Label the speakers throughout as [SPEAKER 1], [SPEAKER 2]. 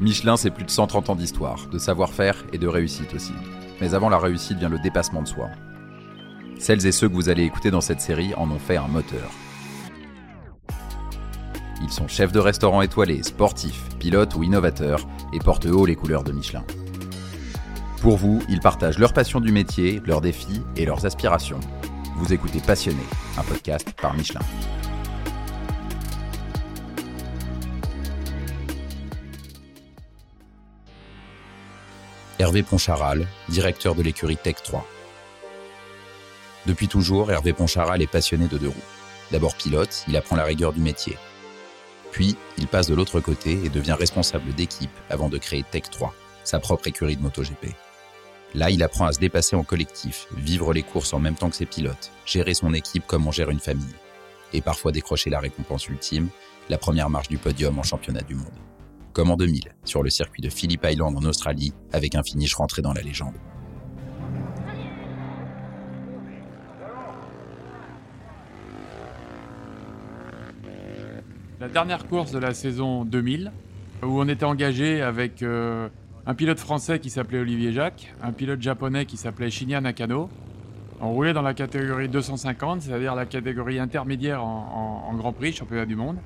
[SPEAKER 1] Michelin, c'est plus de 130 ans d'histoire, de savoir-faire et de réussite aussi. Mais avant la réussite vient le dépassement de soi. Celles et ceux que vous allez écouter dans cette série en ont fait un moteur. Ils sont chefs de restaurant étoilés, sportifs, pilotes ou innovateurs et portent haut les couleurs de Michelin. Pour vous, ils partagent leur passion du métier, leurs défis et leurs aspirations. Vous écoutez Passionné, un podcast par Michelin. Hervé Poncharal, directeur de l'écurie Tech 3. Depuis toujours, Hervé Poncharal est passionné de deux roues. D'abord pilote, il apprend la rigueur du métier. Puis, il passe de l'autre côté et devient responsable d'équipe avant de créer Tech 3, sa propre écurie de MotoGP. Là, il apprend à se dépasser en collectif, vivre les courses en même temps que ses pilotes, gérer son équipe comme on gère une famille, et parfois décrocher la récompense ultime, la première marche du podium en championnat du monde comme en 2000, sur le circuit de Phillip Island en Australie, avec un finish rentré dans la légende.
[SPEAKER 2] La dernière course de la saison 2000, où on était engagé avec euh, un pilote français qui s'appelait Olivier Jacques, un pilote japonais qui s'appelait Shinya Nakano. On roulait dans la catégorie 250, c'est-à-dire la catégorie intermédiaire en Grand Prix, championnat du monde.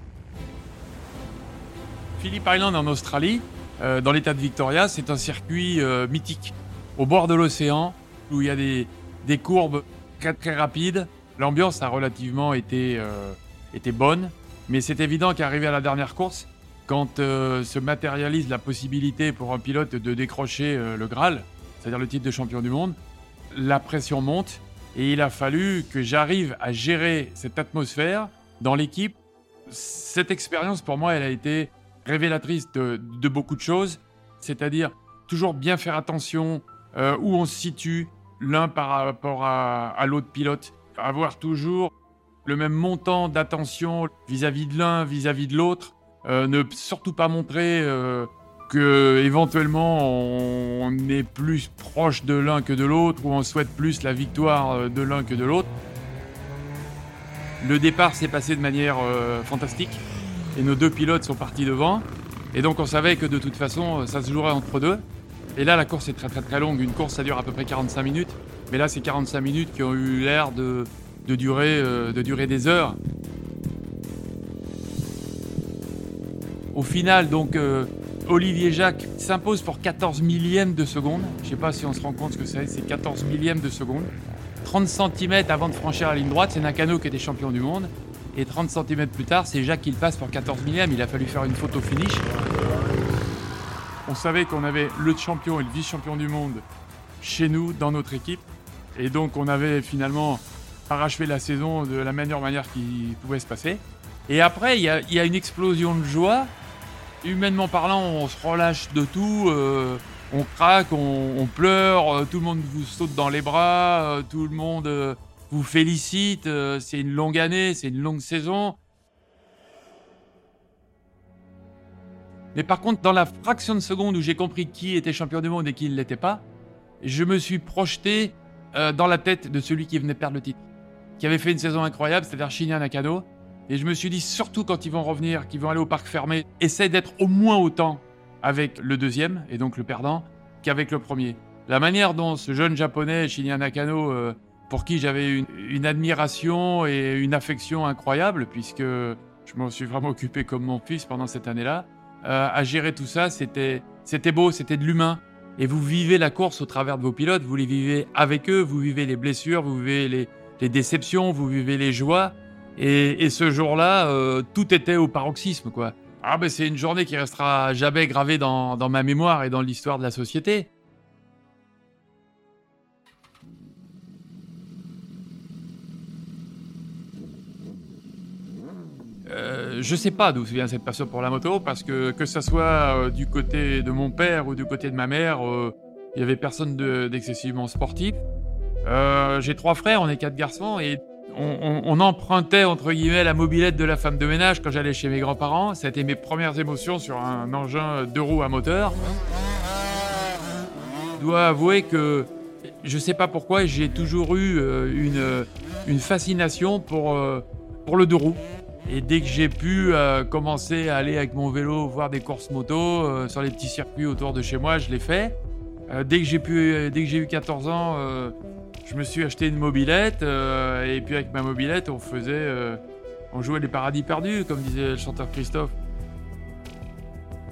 [SPEAKER 2] Phillip Island en Australie, euh, dans l'état de Victoria, c'est un circuit euh, mythique, au bord de l'océan, où il y a des, courbes très, très rapides. L'ambiance a relativement été, euh, été bonne, mais c'est évident qu'arrivé à la dernière course, quand se matérialise la possibilité pour un pilote de décrocher le Graal, c'est-à-dire le titre de champion du monde, la pression monte et il a fallu que j'arrive à gérer cette atmosphère dans l'équipe. Cette expérience, pour moi, elle a été révélatrice de, beaucoup de choses, c'est-à-dire toujours bien faire attention euh, où on se situe l'un par rapport à, l'autre pilote, avoir toujours le même montant d'attention vis-à-vis de l'un, vis-à-vis de l'autre, euh, ne surtout pas montrer euh, que éventuellement on est plus proche de l'un que de l'autre ou on souhaite plus la victoire de l'un que de l'autre. Le départ s'est passé de manière fantastique et nos deux pilotes sont partis devant. Et donc on savait que de toute façon, ça se jouerait entre deux. Et là, la course est très très très longue. Une course, ça dure à peu près 45 minutes. Mais là, c'est 45 minutes qui ont eu l'air de, durer, euh, de des heures. Au final, donc, euh, Olivier Jacques s'impose pour 14 millièmes de seconde. Je ne sais pas si on se rend compte ce que c'est, c'est 14 millièmes de seconde. 30 cm avant de franchir la ligne droite, c'est Nakano qui était champion du monde. Et 30 cm plus tard, c'est Jacques qui le passe pour 14 millième. Il a fallu faire une photo finish. On savait qu'on avait le champion et le vice-champion du monde chez nous, dans notre équipe. Et donc on avait finalement parachevé la saison de la meilleure manière qui pouvait se passer. Et après, il y, a, une explosion de joie. Humainement parlant, on se relâche de tout. Euh, on craque, on, pleure, euh, tout le monde vous saute dans les bras, euh, tout le monde vous félicite. Euh, c'est une longue année, c'est une longue saison. Mais par contre, dans la fraction de seconde où j'ai compris qui était champion du monde et qui ne l'était pas, je me suis projeté euh, dans la tête de celui qui venait perdre le titre, qui avait fait une saison incroyable, c'est-à-dire Shinya Nakano. Et je me suis dit, surtout quand ils vont revenir, qu'ils vont aller au parc fermé, essaye d'être au moins autant avec le deuxième, et donc le perdant, qu'avec le premier. La manière dont ce jeune japonais, Shinya Nakano, euh, pour qui j'avais une, admiration et une affection incroyable, puisque je m'en suis vraiment occupé comme mon fils pendant cette année-là. Euh, à gérer tout ça, c'était, beau, c'était de l'humain. Et vous vivez la course au travers de vos pilotes, vous les vivez avec eux, vous vivez les blessures, vous vivez les, déceptions, vous vivez les joies. Et, ce jour-là, euh, tout était au paroxysme, quoi. Ah ben c'est une journée qui restera jamais gravée dans ma mémoire et dans l'histoire de la société. Je sais pas d'où vient cette passion pour la moto, parce que que ce soit euh, du côté de mon père ou du côté de ma mère, euh, il y avait personne d'excessivement sportif. J'ai trois frères, on est quatre garçons, et on, empruntait entre guillemets la mobilette de la femme de ménage quand j'allais chez mes grands-parents. C'était mes premières émotions sur un engin deux roues à moteur. Je dois avouer que je sais pas pourquoi j'ai toujours eu une, une fascination pour, pour le deux roues Et dès que j'ai pu euh, commencer à aller avec mon vélo voir des courses moto euh, sur les petits circuits autour de chez moi, je l'ai fait. Euh, dès que j'ai pu, dès que j'ai eu 14 ans, je me suis acheté une mobilette et puis avec ma mobilette, on faisait, on jouait les paradis perdus, comme disait le chanteur Christophe.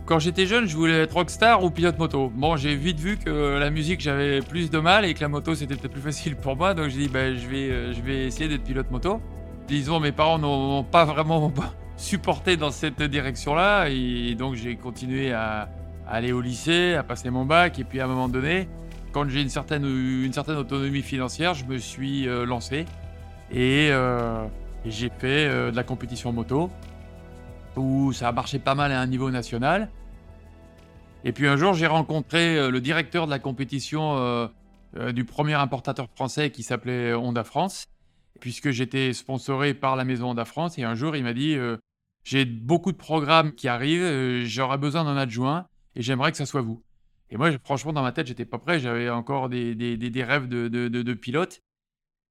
[SPEAKER 2] Quand j'étais jeune, je voulais être rockstar ou pilote moto. Bon, j'ai vite vu que la musique, j'avais plus de mal et que la moto, c'était peut-être plus facile pour moi. Donc j'ai dit, bah, je, vais, je vais essayer d'être pilote moto disons, mes parents n'ont pas vraiment supporté dans cette direction-là. Et donc, j'ai continué à, aller au lycée, à passer mon bac. Et puis, à un moment donné, quand j'ai une certaine, une certaine autonomie financière, je me suis euh, lancé. Euh, et, j'ai fait euh, de la compétition moto, où ça a marché pas mal à un niveau national. Et puis un jour, j'ai rencontré le directeur de la compétition du premier importateur français qui s'appelait Honda France puisque j'étais sponsoré par la Maison Honda France. Et un jour, il m'a dit euh, J'ai beaucoup de programmes qui arrivent, euh, j'aurai besoin d'un adjoint et j'aimerais que ça soit vous. Et moi, franchement, dans ma tête, j'étais pas prêt. J'avais encore des, des, rêves de, de, pilote.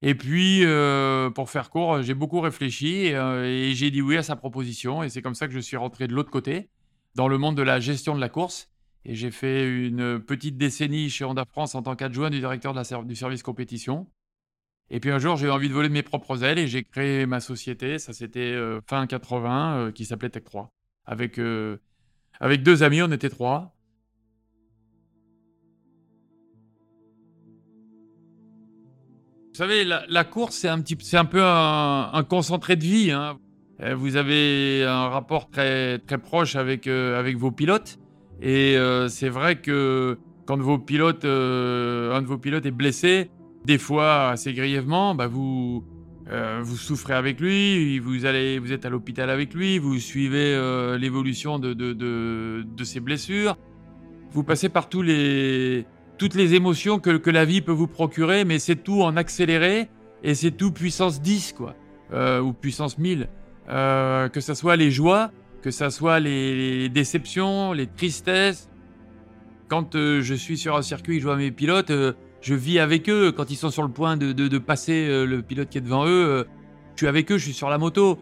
[SPEAKER 2] Et puis, euh, pour faire court, j'ai beaucoup réfléchi et, j'ai dit oui à sa proposition. Et c'est comme ça que je suis rentré de l'autre côté, dans le monde de la gestion de la course. Et j'ai fait une petite décennie chez Honda France en tant qu'adjoint du directeur de du service compétition. Et puis un jour, j'ai eu envie de voler de mes propres ailes et j'ai créé ma société. Ça, c'était euh, fin 80, euh, qui s'appelait Tech 3. Avec, euh, avec deux amis, on était trois. Vous savez, la, course, c'est un, un peu un, concentré de vie. Hein. Vous avez un rapport très, très proche avec, avec vos pilotes. Et c'est vrai que quand vos pilotes, un de vos pilotes est blessé, des fois assez grièvement, bah vous, euh, vous souffrez avec lui, vous, allez, vous êtes à l'hôpital avec lui, vous suivez euh, l'évolution de, de, ses blessures. Vous passez par les, toutes les émotions que, que la vie peut vous procurer, mais c'est tout en accéléré et c'est tout puissance 10, quoi, euh, ou puissance 1000. que ce soit les joies, que ce soit les, déceptions, les tristesses. Quand je suis sur un circuit, je vois mes pilotes je vis avec eux quand ils sont sur le point de, passer euh, le pilote qui est devant eux. Euh, je suis avec eux, je suis sur la moto.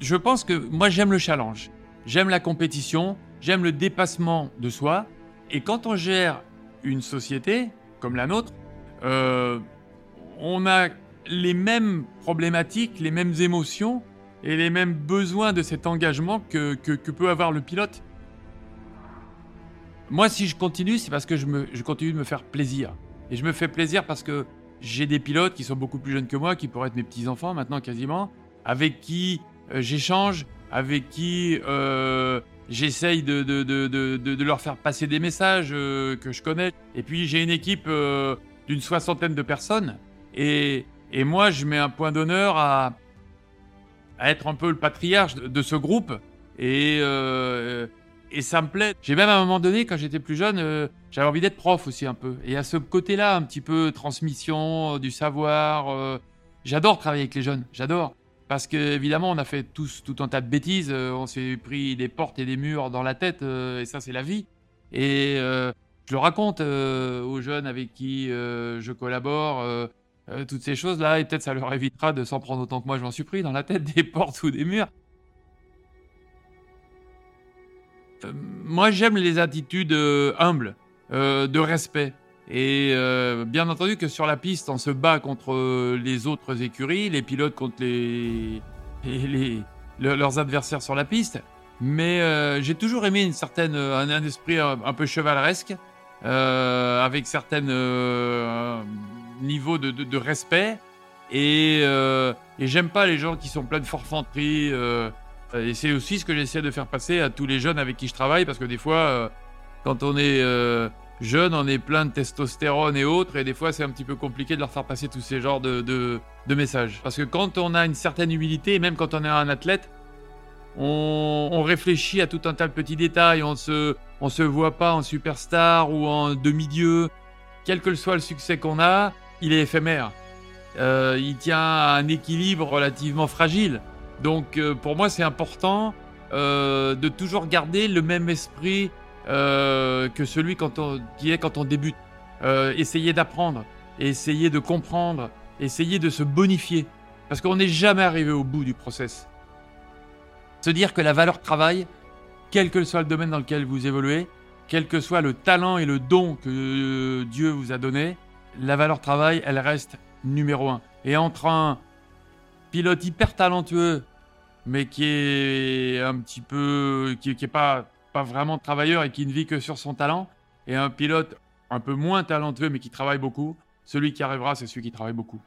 [SPEAKER 2] Je pense que moi j'aime le challenge, j'aime la compétition, j'aime le dépassement de soi. Et quand on gère une société comme la nôtre, euh, on a les mêmes problématiques, les mêmes émotions et les mêmes besoins de cet engagement que peut avoir le pilote. Moi, si je continue, c'est parce que je, continue de me faire plaisir. Et je me fais plaisir parce que j'ai des pilotes qui sont beaucoup plus jeunes que moi, qui pourraient être mes petits-enfants maintenant quasiment, avec qui euh, j'échange, avec qui euh, j'essaye de, leur faire passer des messages euh, que je connais. Et puis j'ai une équipe d'une soixantaine de personnes. Et, et, moi, je mets un point d'honneur à, à, être un peu le patriarche de, ce groupe. Et et ça me plaît. J'ai même à un moment donné, quand j'étais plus jeune, euh, j'avais envie d'être prof aussi un peu. Et à ce côté-là, un petit peu transmission, euh, du savoir. Euh, j'adore travailler avec les jeunes, j'adore. Parce que évidemment, on a fait tous tout un tas de bêtises. on s'est pris des portes et des murs dans la tête, et ça, c'est la vie. Et je le raconte aux jeunes avec qui je collabore. toutes ces choses-là, et peut-être ça leur évitera de s'en prendre autant que moi je m'en suis pris dans la tête des portes ou des murs. Moi, j'aime les attitudes euh, humbles, euh, de respect. Et bien entendu que sur la piste, on se bat contre les autres écuries, les pilotes contre les, leurs adversaires sur la piste. Mais j'ai toujours aimé une certaine, un, esprit un, peu chevaleresque, avec certains niveaux de, respect. Et j'aime pas les gens qui sont pleins de forfanterie. Euh, et c'est aussi ce que j'essaie de faire passer à tous les jeunes avec qui je travaille, parce que des fois, euh, quand on est euh, jeune, on est plein de testostérone et autres, et des fois, c'est un petit peu compliqué de leur faire passer tous ces genres de, messages. Parce que quand on a une certaine humilité, et même quand on est un athlète, on, réfléchit à tout un tas de petits détails, on se, se voit pas en superstar ou en demi-dieu. Quel que soit le succès qu'on a, il est éphémère. il tient à un équilibre relativement fragile. Donc euh, pour moi, c'est important euh, de toujours garder le même esprit euh, que celui quand on, qui est quand on débute. essayer d'apprendre, essayer de comprendre, essayer de se bonifier. Parce qu'on n'est jamais arrivé au bout du process. Se dire que la valeur travail, quel que soit le domaine dans lequel vous évoluez, quel que soit le talent et le don que Dieu vous a donné, la valeur travail, elle reste numéro un. Et entre un pilote hyper talentueux, mais qui est un petit peu, qui, pas, pas vraiment travailleur et qui ne vit que sur son talent, et un pilote un peu moins talentueux mais qui travaille beaucoup, celui qui arrivera, c'est celui qui travaille beaucoup.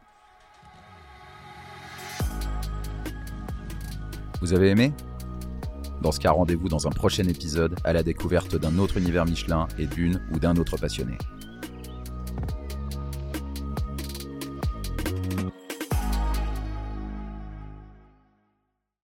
[SPEAKER 1] Vous avez aimé? Dans ce cas, rendez-vous dans un prochain épisode à la découverte d'un autre univers Michelin et d'une ou d'un autre passionné.